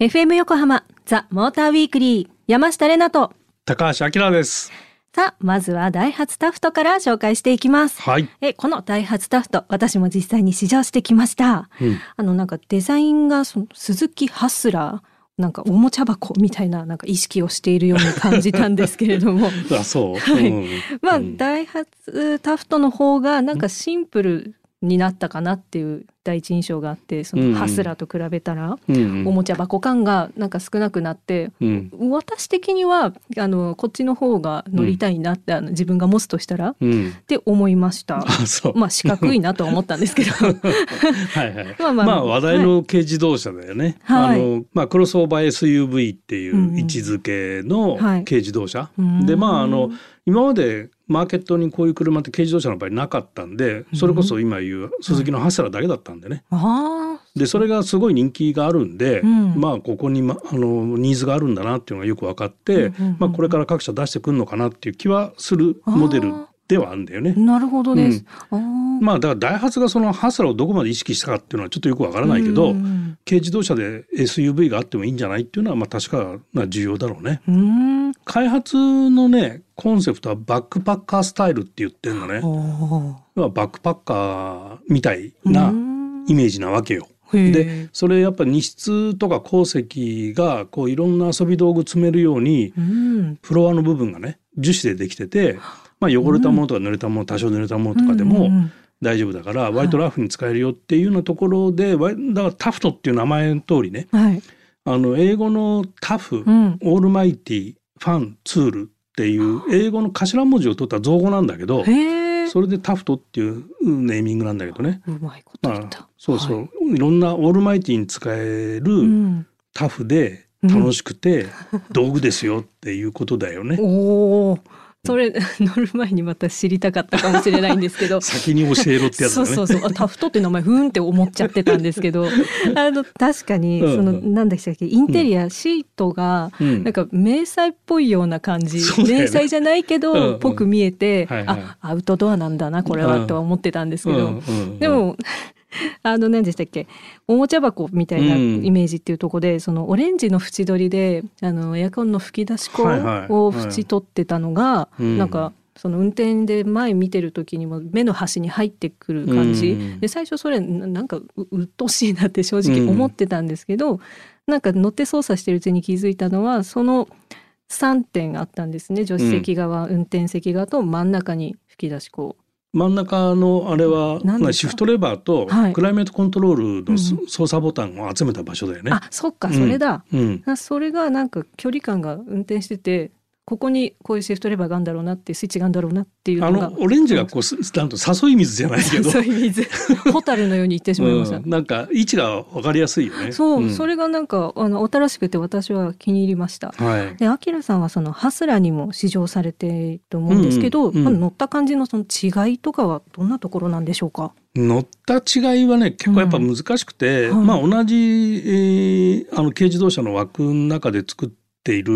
FM 横浜ザ・モーターウィークリー山下れなと。高橋明です。さあまずはダイハツタフトから紹介していきます。はい。えこのダイハツタフト私も実際に試乗してきました、うん。あのなんかデザインがその鈴木ハスラーなんかおもちゃ箱みたいななんか意識をしているように感じたんですけれども。あそう、はい。うん。まあ、うん。ダイハツタフトの方がなんかシンプルになったかなっていう第一印象があってそうん。のハスラーと比べたら、うん。おもちゃ箱感がなんか少なくなってうん。私的にはあのこっちの方が乗りたいなって、あの自分が持つとしたらっうん。て思いました。まあ四角いなとは思ったんですけど。はいはい まあまあまあ話題の軽自動車だよね、はい。あのまあクロスオーバー SUV っていうんううん。位置づけのはい。軽自動車、うん。でまああの今までマーケットにこういう車って軽自動車の場合なかったんでそれこそ今言う鈴木のハスラーだけだったんでね。あ。でそれがすごい人気があるんで、うん。まあここに、ま、あのニーズがあるんだなっていうのがよく分かって、うんうんうん。まあ、これから各社出してくるのかなっていう気はするモデルではあるんだよね。あ。なるほどです。あー。まあだからダイハツがそのハスラーをどこまで意識したかっていうのはちょっとよくわからないけど、うん。軽自動車で SUV があってもいいんじゃないっていうのはまあ確かな重要だろうね。うん開発のねコンセプトはバックパッカースタイルって言ってんのね。お要はバックパッカーみたいーなうんイメージなわけよ。でそれやっぱ荷室とか鉱石がこういろんな遊び道具積めるようにうんフロアの部分がね樹脂でできてて、まあ、汚れたものとか濡れたもの多少濡れたものとかでも、大丈夫だから割とラフに使えるよっていうようなところで、わだからタフトっていう名前の通りねはい。あの英語のタフ、うん。オールマイティファンツールっていう英語の頭文字を取った造語なんだけど。それでタフトっていうネーミングなんだけどね。うまいことま言った。あ、そうそう、、はいろんなオールマイティに使えるうん。タフで楽しくて道具ですよっていうことだよね。おお。それ乗る前にまた知りたかったかもしれないんですけど。先に教えろってやつだね。そうそうそう。あタフトって名前ふーんって思っちゃってたんですけど。あの確かにうんうん。その何でしたっけ？インテリアシートがうん。なんか迷彩っぽいような感じ、ね。迷彩じゃないけうんうん。どぽく見えて、はいはい。あアウトドアなんだなこれはとは思ってたんですけど、うんうん。でも あの何でしたっけ？おもちゃ箱みたいなうん。イメージっていうところで、そのオレンジの縁取りであのエアコンの吹き出し口はいはい。を縁取ってたのが、うん。なんかその運転で前見てる時にも目の端に入ってくる感じ、うん。で最初それななんかううっとうしいなって正直思ってたんですけど、なんか乗って操作してるうちに気づいたのはその3点あったんですね。助手席側、運転席側と真ん中に吹き出し口。真ん中のあれはシフトレバーとはい。クライメートコントロールの操作ボタンを集めた場所だよね。あそっかそれだ、うん、あそれがなんか距離感が運転しててここにこういうシフトレバーがあるんだろうなってスイッチがあるんだろうなっていうあのがのオレンジがこうすなんと誘い水じゃないけど、そういう水ホタルのように言ってしまいました、うん、なんか位置がわかりやすいよね。そう、ん。それがなんかあの新しくて私は気に入りました。はい。でアキラさんはそのハスラーにも試乗されていると思うんですけど、うんうん。うんまあ乗った感じのその違いとかはどんなところなんでしょうか？乗った違いはね結構やっぱ難しくて、うんまあ同じ、えーあの軽自動車の枠の中で作っている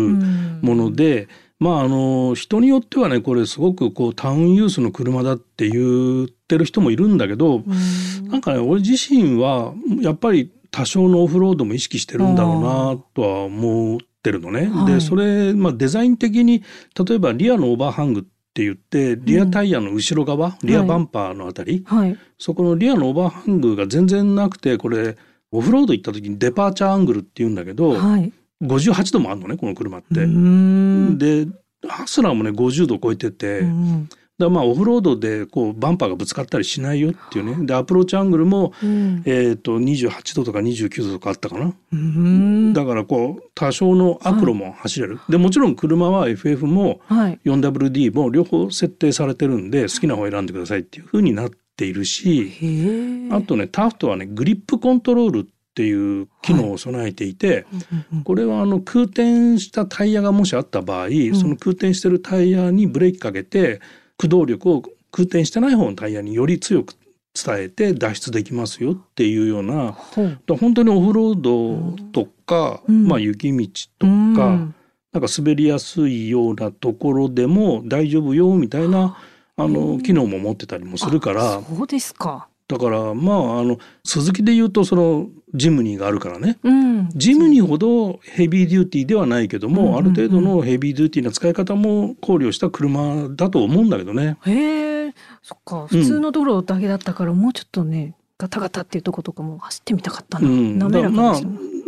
もので、まああの人によってはねこれすごくこうタウンユースの車だって言ってる人もいるんだけど、うん。なんかね俺自身はやっぱり多少のオフロードも意識してるんだろうなとは思ってるのね。はい。でそれ、まあ、デザイン的に例えばリアのオーバーハングって言ってリアタイヤの後ろ側、リアバンパーのあたり、はい。そこのリアのオーバーハングが全然なくてこれオフロード行った時にデパーチャーアングルって言うんだけど、はい58度もあるのねこの車って。うん。でハスラーもね50度超えてて、うんだまあオフロードでこうバンパーがぶつかったりしないよっていうね。でアプローチアングルも、うん。えー、と28度とか29度とかあったかな、うん。だからこう多少の悪路も走れる、でもちろん車は FF もはい。4WD も両方設定されてるんで好きな方を選んでくださいっていう風になっているしあとねタフトはねグリップコントロールっていう機能を備えていて、うんうんこれはあの空転したタイヤがもしあった場合、ん。その空転してるタイヤにブレーキかけて駆動力を空転してない方のタイヤにより強く伝えて脱出できますよっていうようなほう。だ本当にオフロードとか、うん。まあ、雪道とか、うん。なんか滑りやすいようなところでも大丈夫よみたいなあの機能も持ってたりもするから。あそうですかだからまああの鈴木で言うとそのジムニーがあるからね、うん、ジムニーほどヘビーデューティーではないけども、うんうんうん、ある程度のヘビーデューティーな使い方も考慮した車だと思うんだけどね。へえそっか。普通の道路だけだったからもうちょっとね、ガタガタっていうとことかも走ってみたかったな、うん、滑らかでまあ、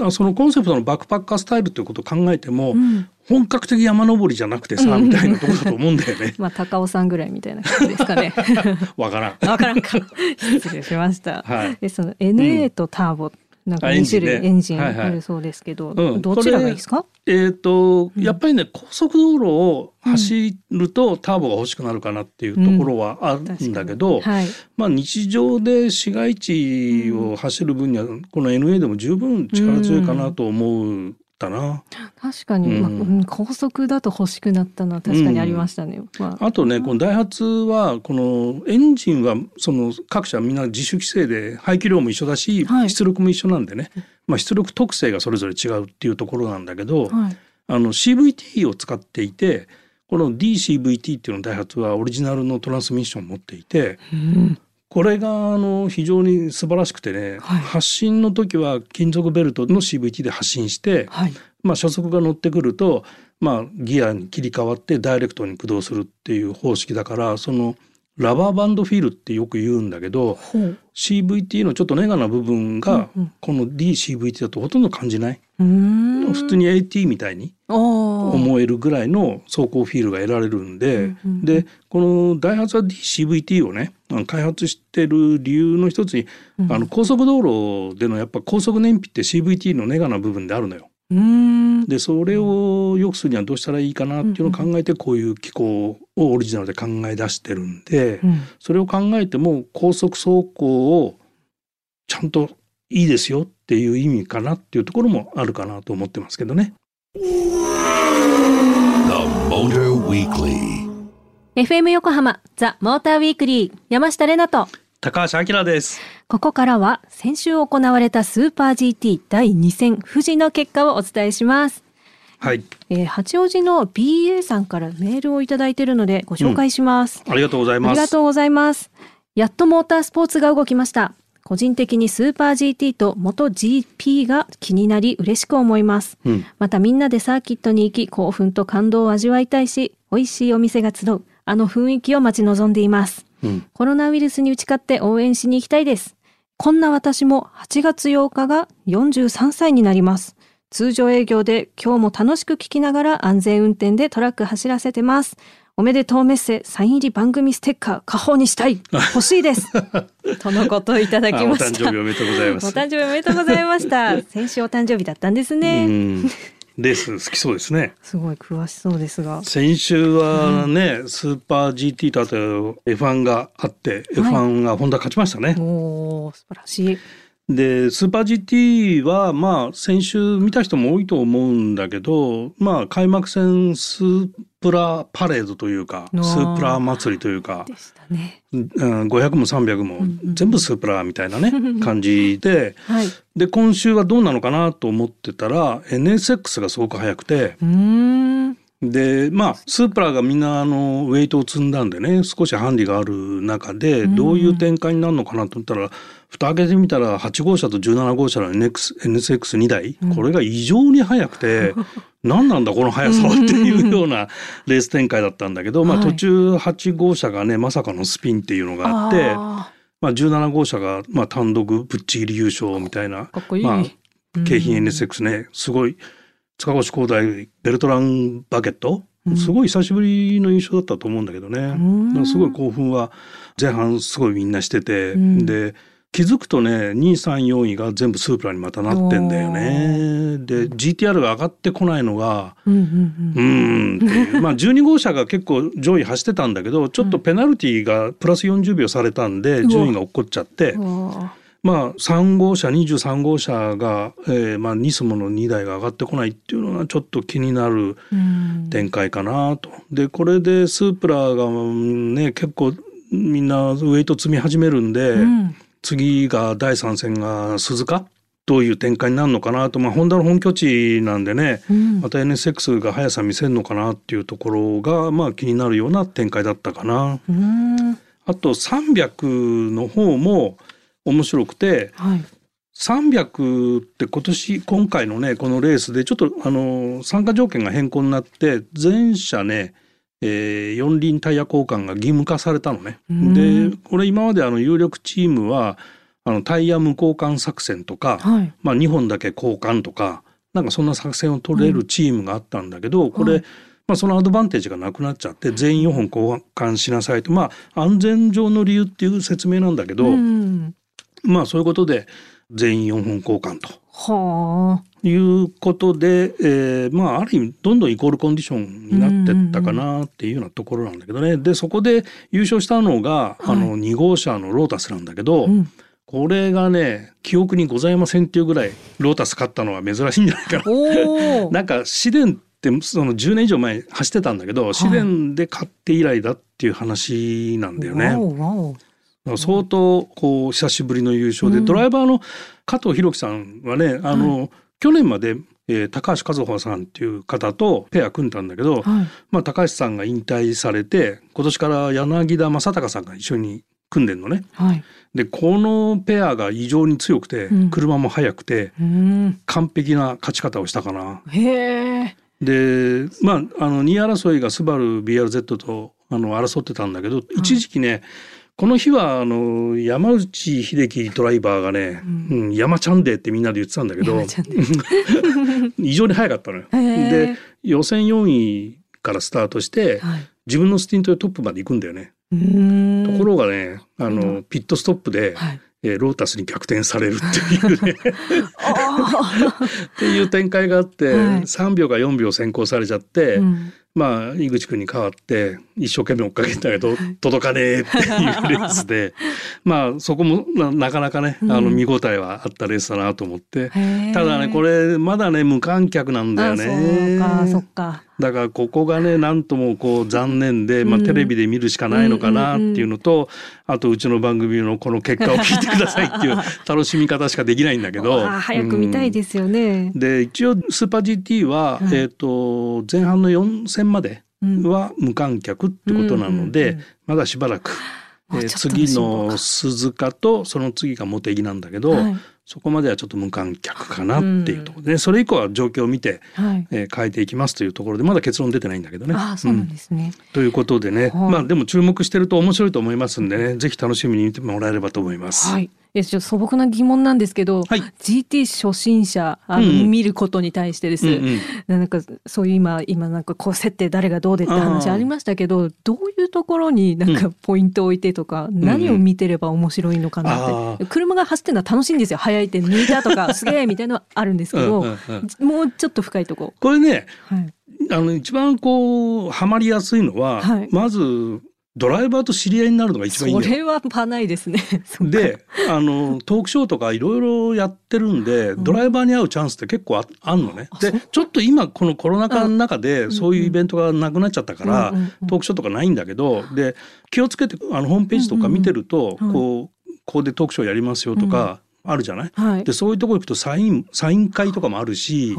そのコンセプトのバックパッカースタイルということを考えても、うん、本格的山登りじゃなくてさ、みたいなところだと思うんだよね。まあ高尾さんぐらいみたいな感じですかね。わからん。わからんか。失礼しました。はい、でその NA とターボ、なんか2種類エンジンあるそうですけど、はいはい、どちらがいいですか？えっ、ー、とやっぱりね高速道路を走るとターボが欲しくなるかなっていうところはあるんだけど、うんはい、まあ日常で市街地を走る分にはこの NA でも十分力強いかなと思うったな。確かに、うん、まあ、高速だと欲しくなったのは確かにありましたね、うんまあ、あとねこのダイハツはこのエンジンはその各社みんな自主規制で排気量も一緒だし、はい、出力も一緒なんでね、まあ、出力特性がそれぞれ違うっていうところなんだけど、はい、あの CVT を使っていてこの DCVT っていうのダイハツはオリジナルのトランスミッションを持っていて、うん、これがあの非常に素晴らしくてね、はい、発信の時は金属ベルトの CVT で発信して、はい、まあ、初速が乗ってくると、まあ、ギアに切り替わってダイレクトに駆動するっていう方式だからそのラバーバンドフィールってよく言うんだけど、CVT のちょっとネガな部分がこの DCVT だとほとんど感じない。普通に AT みたいに思えるぐらいの走行フィールが得られるんで、でこのダイハツは DCVT をね開発してる理由の一つに、あの高速道路でのやっぱ高速燃費って CVT のネガな部分であるのよ。でそれを良くするにはどうしたらいいかなっていうのを考えてこういう機構をオリジナルで考え出してるんで、それを考えても高速走行をちゃんといいですよっていう意味かなっていうところもあるかなと思ってますけどね。FM 横浜ザ・モーターウィークリー山下れなと高橋明です。ここからは先週行われたスーパー GT 第2戦富士の結果をお伝えします。はい、えー、八王子の BA さんからメールをいただいているのでご紹介します、うん、ありがとうございます。ありがとうございます。やっとモータースポーツが動きました。個人的にスーパー GT と元 GP が気になり嬉しく思います、うん、またみんなでサーキットに行き興奮と感動を味わいたいし美味しいお店が集うあの雰囲気を待ち望んでいますうん、コロナウイルスに打ち勝って応援しに行きたいです。こんな私も8月8日が43歳になります。通常営業で今日も楽しく聞きながら安全運転でトラック走らせてます。おめでとうメッセサイン入り番組ステッカー、家宝にしたい。欲しいです。とのことをいただきました。お誕生日おめでとうございます。お誕生日おめでとうございました。先週お誕生日だったんですね。レース好きそうですね。すごい詳しそうですが。先週はね、うん、スーパー GT とあと F1 があって、はい、F1 がホンダ勝ちましたね。おお素晴らしい。でスーパー GT はまあ先週見た人も多いと思うんだけどまあ開幕戦スープラパレードというかスープラ祭りというか、ね、500も300も全部スープラみたいなね、感じで、はい、で今週はどうなのかなと思ってたら NSX がすごく速くて。でまあスープラがみんなあのウェイトを積んだんでね少しハンディがある中でどういう展開になるのかなと思ったら蓋開けてみたら8号車と17号車の NSX2 台、これが異常に速くて 何なんだこの速さはっていうようなレース展開だったんだけど、まあ、途中8号車がねまさかのスピンっていうのがあって。まあ、17号車が、まあ、単独ぶっちぎり優勝みたいな。まあ、京浜 NSX ねすごい塚越光大ベルトランバケット、すごい久しぶりの印象だったと思うんだけどね、すごい興奮は前半すごいみんなしてて、で気づくとね234位が全部スープラにまたなってんだよね。で GTR が上がってこないのがうんうんっていう。まあ12号車が結構上位走ってたんだけどちょっとペナルティーがプラス40秒されたんで順位が落っこっちゃって。まあ、3号車23号車が、えーまあ、ニスモの2台が上がってこないっていうのがちょっと気になる展開かなと。でこれでスープラがね結構みんなウェイト積み始めるんで、うん、次が第3戦が鈴鹿どういう展開になるのかなと、まあ、ホンダの本拠地なんでね、うん、また NSX が速さ見せるのかなっていうところが、まあ、気になるような展開だったかな。あと300の方も面白くて、はい。300って今年今回のねこのレースでちょっとあの参加条件が変更になって全車ね、えー四輪タイヤ交換が義務化されたのね。うんでこれ今まであの有力チームはあのタイヤ無交換作戦とか、はい。まあ、2本だけ交換とかなんかそんな作戦を取れるチームがあったんだけど、これ、はいまあ、そのアドバンテージがなくなっちゃって全員4本交換しなさいとまあ安全上の理由っていう説明なんだけど、うん。まあそういうことで全員4本交換とはあ。いうことで、えーまあある意味どんどんイコールコンディションになってったかなっていうようなところなんだけどねでそこで優勝したのが、あの2号車のロータスなんだけど、うん。これがね記憶にございませんっていうぐらいロータス勝ったのは珍しいんじゃないかな。なんか試練ってその10年以上前走ってたんだけど試練で勝って以来だっていう話なんだよね。相当こう久しぶりの優勝で、うんドライバーの加藤弘樹さんはねあの、去年まで、えー高橋和穂さんっていう方とペア組んだんだけど、はい。まあ、高橋さんが引退されて今年から柳田正隆さんが一緒に組んでんのね。はい。でこのペアが異常に強くて、うん車も速くてうん。完璧な勝ち方をしたかな。でまああの2位争いがスバル BRZ とあの争ってたんだけど一時期ね、この日はあの山内秀樹ドライバーがね、ううん山ちゃんでってみんなで言ってたんだけど 異常に速かったのよ。で予選4位からスタートしてはい。自分のスティントでトップまで行くんだよね。ところがねあうのピットストップで、はい。えーロータスに逆転されるっていうね あ っていう展開があって、はい3秒か4秒先行されちゃって。あ。うん。まあ井口君に代わって一生懸命追っかけたけど届かねえっていうレースで まあそこもななかなかねあのうん見応えはあったレースだなと思って、へえただねこれまだね無観客なんだよあそうか、そねっか。だからここがねなんともこう残念で、まあ、うんテレビで見るしかないのかなっていうのと、あとうちの番組のこの結果を聞いてくださいっていう 楽しみ方しかできないんだけど。あ早く見たいすですよね。で一応スーパー GT は、はい。えー、と前半の4戦までうん。は無観客ってことなので、うんうんうんまだしばらく、えー次のか鈴鹿とその次が茂木なんだけど、はいそこまではちょっと無観客かなっていうところ。で、それ以降は状況を見て、はい。えー変えていきますというところでまだ結論出てないんだけどね。ああ、そうなんうん。ですね。ということでね、はい。まあでも注目してると面白いと思いますんでねぜひ楽しみに見てもらえればと思います。はい。え、素朴な疑問なんですけど、はい。GT 初心者あの、うんうん。見ることに対してです、うんうん。なんかそういう今今なんかこう設定誰がどうでって話ありましたけどどういうところになんかポイントを置いてとか、何を見てれば面白いのかなって、あ車が走ってるのは楽しいんですよ速いって抜いたとかすげえみたいなのはあるんですけど、うんうんうん。もうちょっと深いとこ。これねはい、あの一番こうハマりやすいのは、はい。まずドライバーと知り合いになるのが一番いい。それはパないですね。であのトークショーとかいろいろやってるんで、うん。ドライバーに会うチャンスって結構ああんのね。でちょっと今このコロナ禍の中でそういうイベントがなくなっちゃったから、トークショーとかないんだけどで気をつけてあのホームページとか見てると、こうここでトークショーやりますよとかあるじゃない、はい。でそういうとこ行くとサインサイン会とかもあるし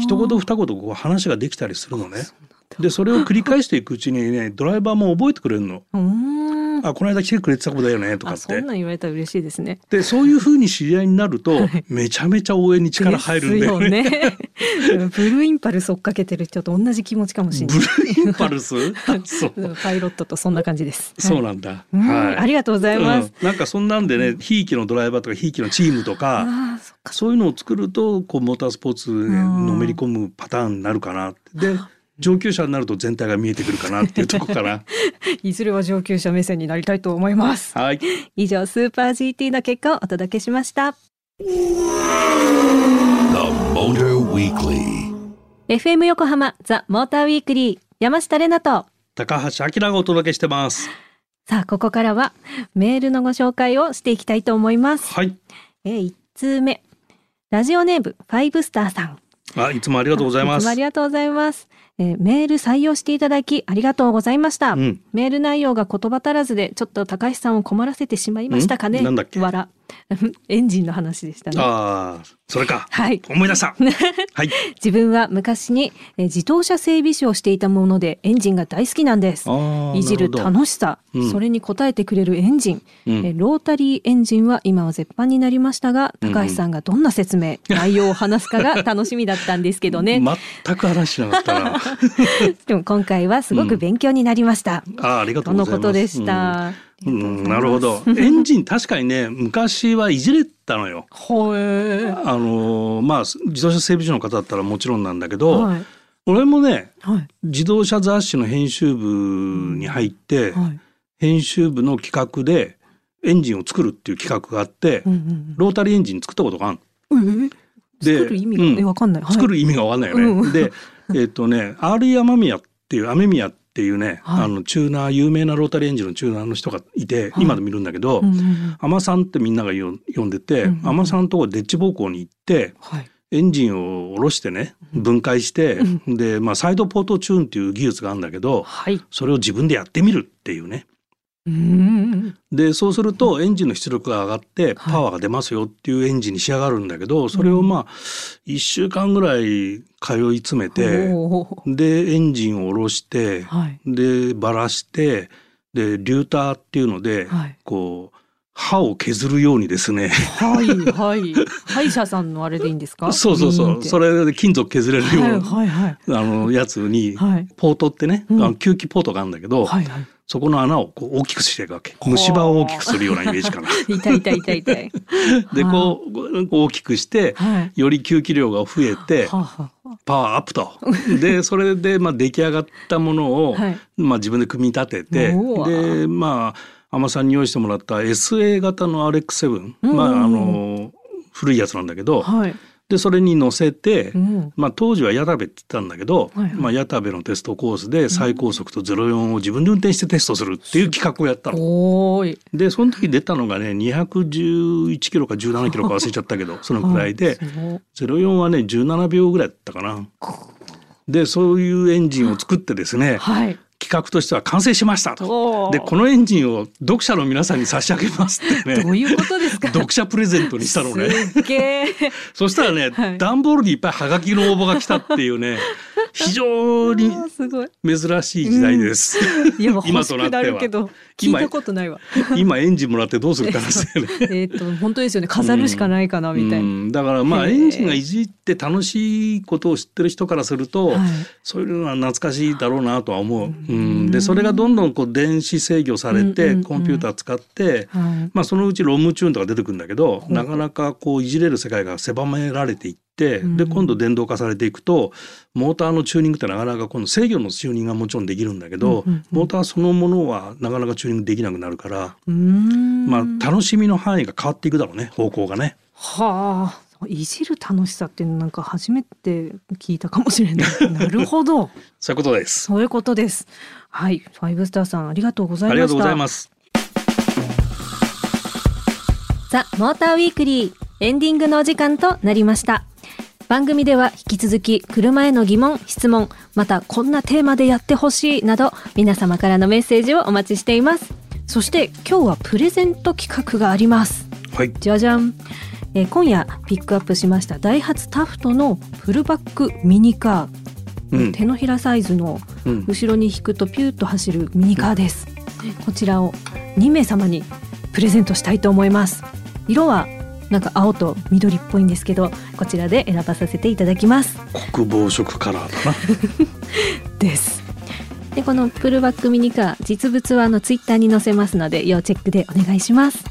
一言二言こう話ができたりするのね。でそれを繰り返していくうちにね ドライバーも覚えてくれるの。あこの間来てくれてた子だよねとかあってそんなん言われたら嬉しいですね。でそういうふうに知り合いになると、はいめちゃめちゃ応援に力入るんだよね。ですよね。ブルーインパルス追っかけてる人と同じ気持ちかもしれブない。ルーインパルス？あ そうパイロットとそんな感じです。そうはいなんだ。うんはい。ありがとうございます。うんなんかそんなんでね、ひいきのドライバーとかひいきのチームとか、そっか。そういうのを作るとこうモータースポーツにのめり込むパターンになるかな。で上級者になると全体が見えてくるかなっていうところかな。いずれは上級者目線になりたいと思います。はい。以上、スーパー GT の結果をお届けしました。The Motor Weekly. FM 横浜ザ・モーターウィークリー山下れなと。高橋明がお届けしてます。さあ、ここからはメールのご紹介をしていきたいと思います。はい。えー、1通目。ラジオネーム、ファイブスターさん。あ、いつもありがとうございますつもあ。りがとうございます。えーメール採用していただきありがとうございました。うん。メール内容が言葉足らずでちょっと高橋さんを困らせてしまいましたかね。ん？なんだっけ？わら。エンジンの話でしたね。ああ、それか。はい。思い出した。はい。自分は昔にえー自動車整備士をしていたものでエンジンが大好きなんです。いじる楽しさ、うんそれに応えてくれるエンジン、うんえーロータリーエンジンは今は絶版になりましたがうんうん高橋さんがどんな説明、内容を話すかが楽しみだったんですけどね、全く話しなかったな。でも今回はすごく勉強になりました、ああ、ありがととうございます。のことでした、うん。うん、なるほど。エンジン確かにね、昔はいじれたのよ。ほえ。あのーまあ自動車整備士の方だったらもちろんなんだけど、はい。俺もねはい。自動車雑誌の編集部に入って、はい。編集部の企画でエンジンを作るっていう企画があって、うんうんロータリーエンジン作ったことがあるで作る意味が、うん。かんない、はい。作る意味がわかんないよね。うんでえっ、とね R 雨宮っていう雨宮っていうね、はい。あのチューナー有名なロータリーエンジンのチューナーの人がいて、はい。今でもいるんだけど、うんうんうん。海女さんってみんなが呼んでて、うん海女さんのとこデッチ暴行に行ってはい。エンジンを下ろしてね分解して、で、まあ、サイドポートチューンっていう技術があるんだけどはい。それを自分でやってみるっていうね。うんうんでそうするとエンジンの出力が上がってパワーが出ますよっていうエンジンに仕上がるんだけどそれをまあ1週間ぐらい通い詰めておー。でエンジンを下ろしてはい。でばらしてでリューターっていうのではい。こう刃を削るようにですね。はいはい。歯医者さんのあれでいいんですか？そうそうそう。それれで金属削れるようはいなはいはい。あのやつにはい。ポートってね、うん。あの吸気ポートがあるんだけど、はいはいそこの穴をこう大きくしていくわけ。虫歯を大きくするようなイメージかな。痛い痛い痛い痛い。でこう大きくしてはい。より吸気量が増えてパワーアップと。で それでまあ出来上がったものを、はい。まあ、自分で組み立ててでまあ海さんに用意してもらった SA 型の RX7、うん。まああの古いやつなんだけど、はいでそれに乗せて、うん。まあ、当時は矢田部って言ったんだけど、はいはい。まあ、矢田部のテストコースで最高速と04を自分で運転してテストするっていう企画をやったの。でその時出たのがね211キロか17キロか忘れちゃったけど そのくらいではい。04はね17秒ぐらいだったかな。でそういうエンジンを作ってですねはい企画としては完成しましたと。でこのエンジンを読者の皆さんに差し上げますってね。どういうことですか？読者プレゼントにしたのね。すっげえ そしたらね、はい。段ボールにいっぱいハガキの応募が来たっていうね 非常に珍しい時代です。いや欲今となっては。るけど聞いたことないわ。今エンジンもらってどうするかな。えっと本当ですよね。飾るしかないかなみたいな、うん。だからまあエンジンがいじって楽しいことを知ってる人からすると、はい。そういうのは懐かしいだろうなとは思う。うん、でそれがどんどんこう電子制御されて、うんうんうん。コンピューター使って、はい。まあ、そのうちロムチューンとか出てくるんだけどなかなかこういじれる世界が狭められていって、うん。で今度電動化されていくとモーターのチューニングってなかなか今度制御のチューニングがもちろんできるんだけど、うんうんうん。モーターそのものはなかなかチューニングできなくなるから、まあ、楽しみの範囲が変わっていくだろうね方向がね。はあいじる楽しさってなんか初めて聞いたかもしれない。なるほど。そういうことです。そういうことです。はい。ファイブスターさんありがとうございました。ありがとうございます。ザ・モーターウィークリーエンディングのお時間となりました。番組では引き続き車への疑問質問またこんなテーマでやってほしいなど皆様からのメッセージをお待ちしています。そして今日はプレゼント企画があります。はい。じゃじゃん、えー今夜ピックアップしましたダイハツタフトのフルバックミニカー、うん。手のひらサイズのうん。後ろに引くとピューッと走るミニカーです、こちらを2名様にプレゼントしたいと思います。色はなんか青と緑っぽいんですけどこちらで選ばさせていただきます。国防色カラーだな。です。でこのプルバックミニカー実物はあのツイッターに載せますので要チェックでお願いします。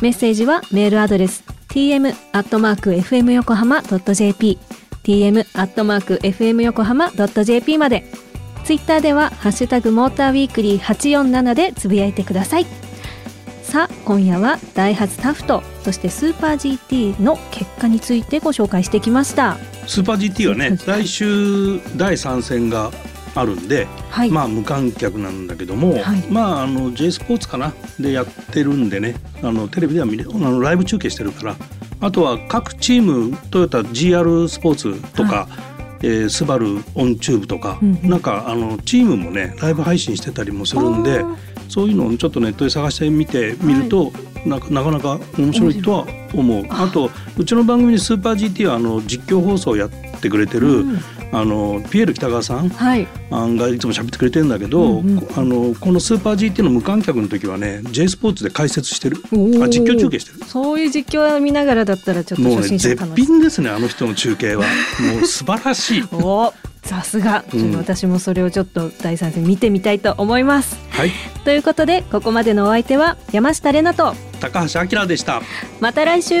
メッセージはメールアドレス tm アットマーク fm 横浜 .jp tm アットマーク fm 横浜 .jp まで。ツイッターではハッシュタグモーターウィークリー847でつぶやいてください。さあ今夜はダイハツタフトそしてスーパー GT の結果についてご紹介してきました。スーパー GT はね来週第3戦があるんで、はい、まあ無観客なんだけども、はい。まああの J スポーツかな。でやってるんでね。あのテレビでは見れあのライブ中継してるから。あとは各チームトヨタ GR スポーツとか、えースバルオンチューブとか、うんうん。なんかあのチームもねライブ配信してたりもするんでそういうのをちょっとネットで探してみてみると、なかなかなか面白いとは思う。あとうちの番組にスーパー GT はあの実況放送をやってくれてる、うんあのピエール北川さん、はい、がいつも喋ってくれてるんだけど、うんうん、あのこのスーパー GT の無観客の時はね J スポーツで解説してる。あ実況中継してる。そういう実況を見ながらだったらちょっともうね絶品ですねあの人の中継は。もう素晴らしい。おさすが、うん、私もそれをちょっと第三戦見てみたいと思います。はい、ということでここまでのお相手は山下玲奈と高橋明でした。また来週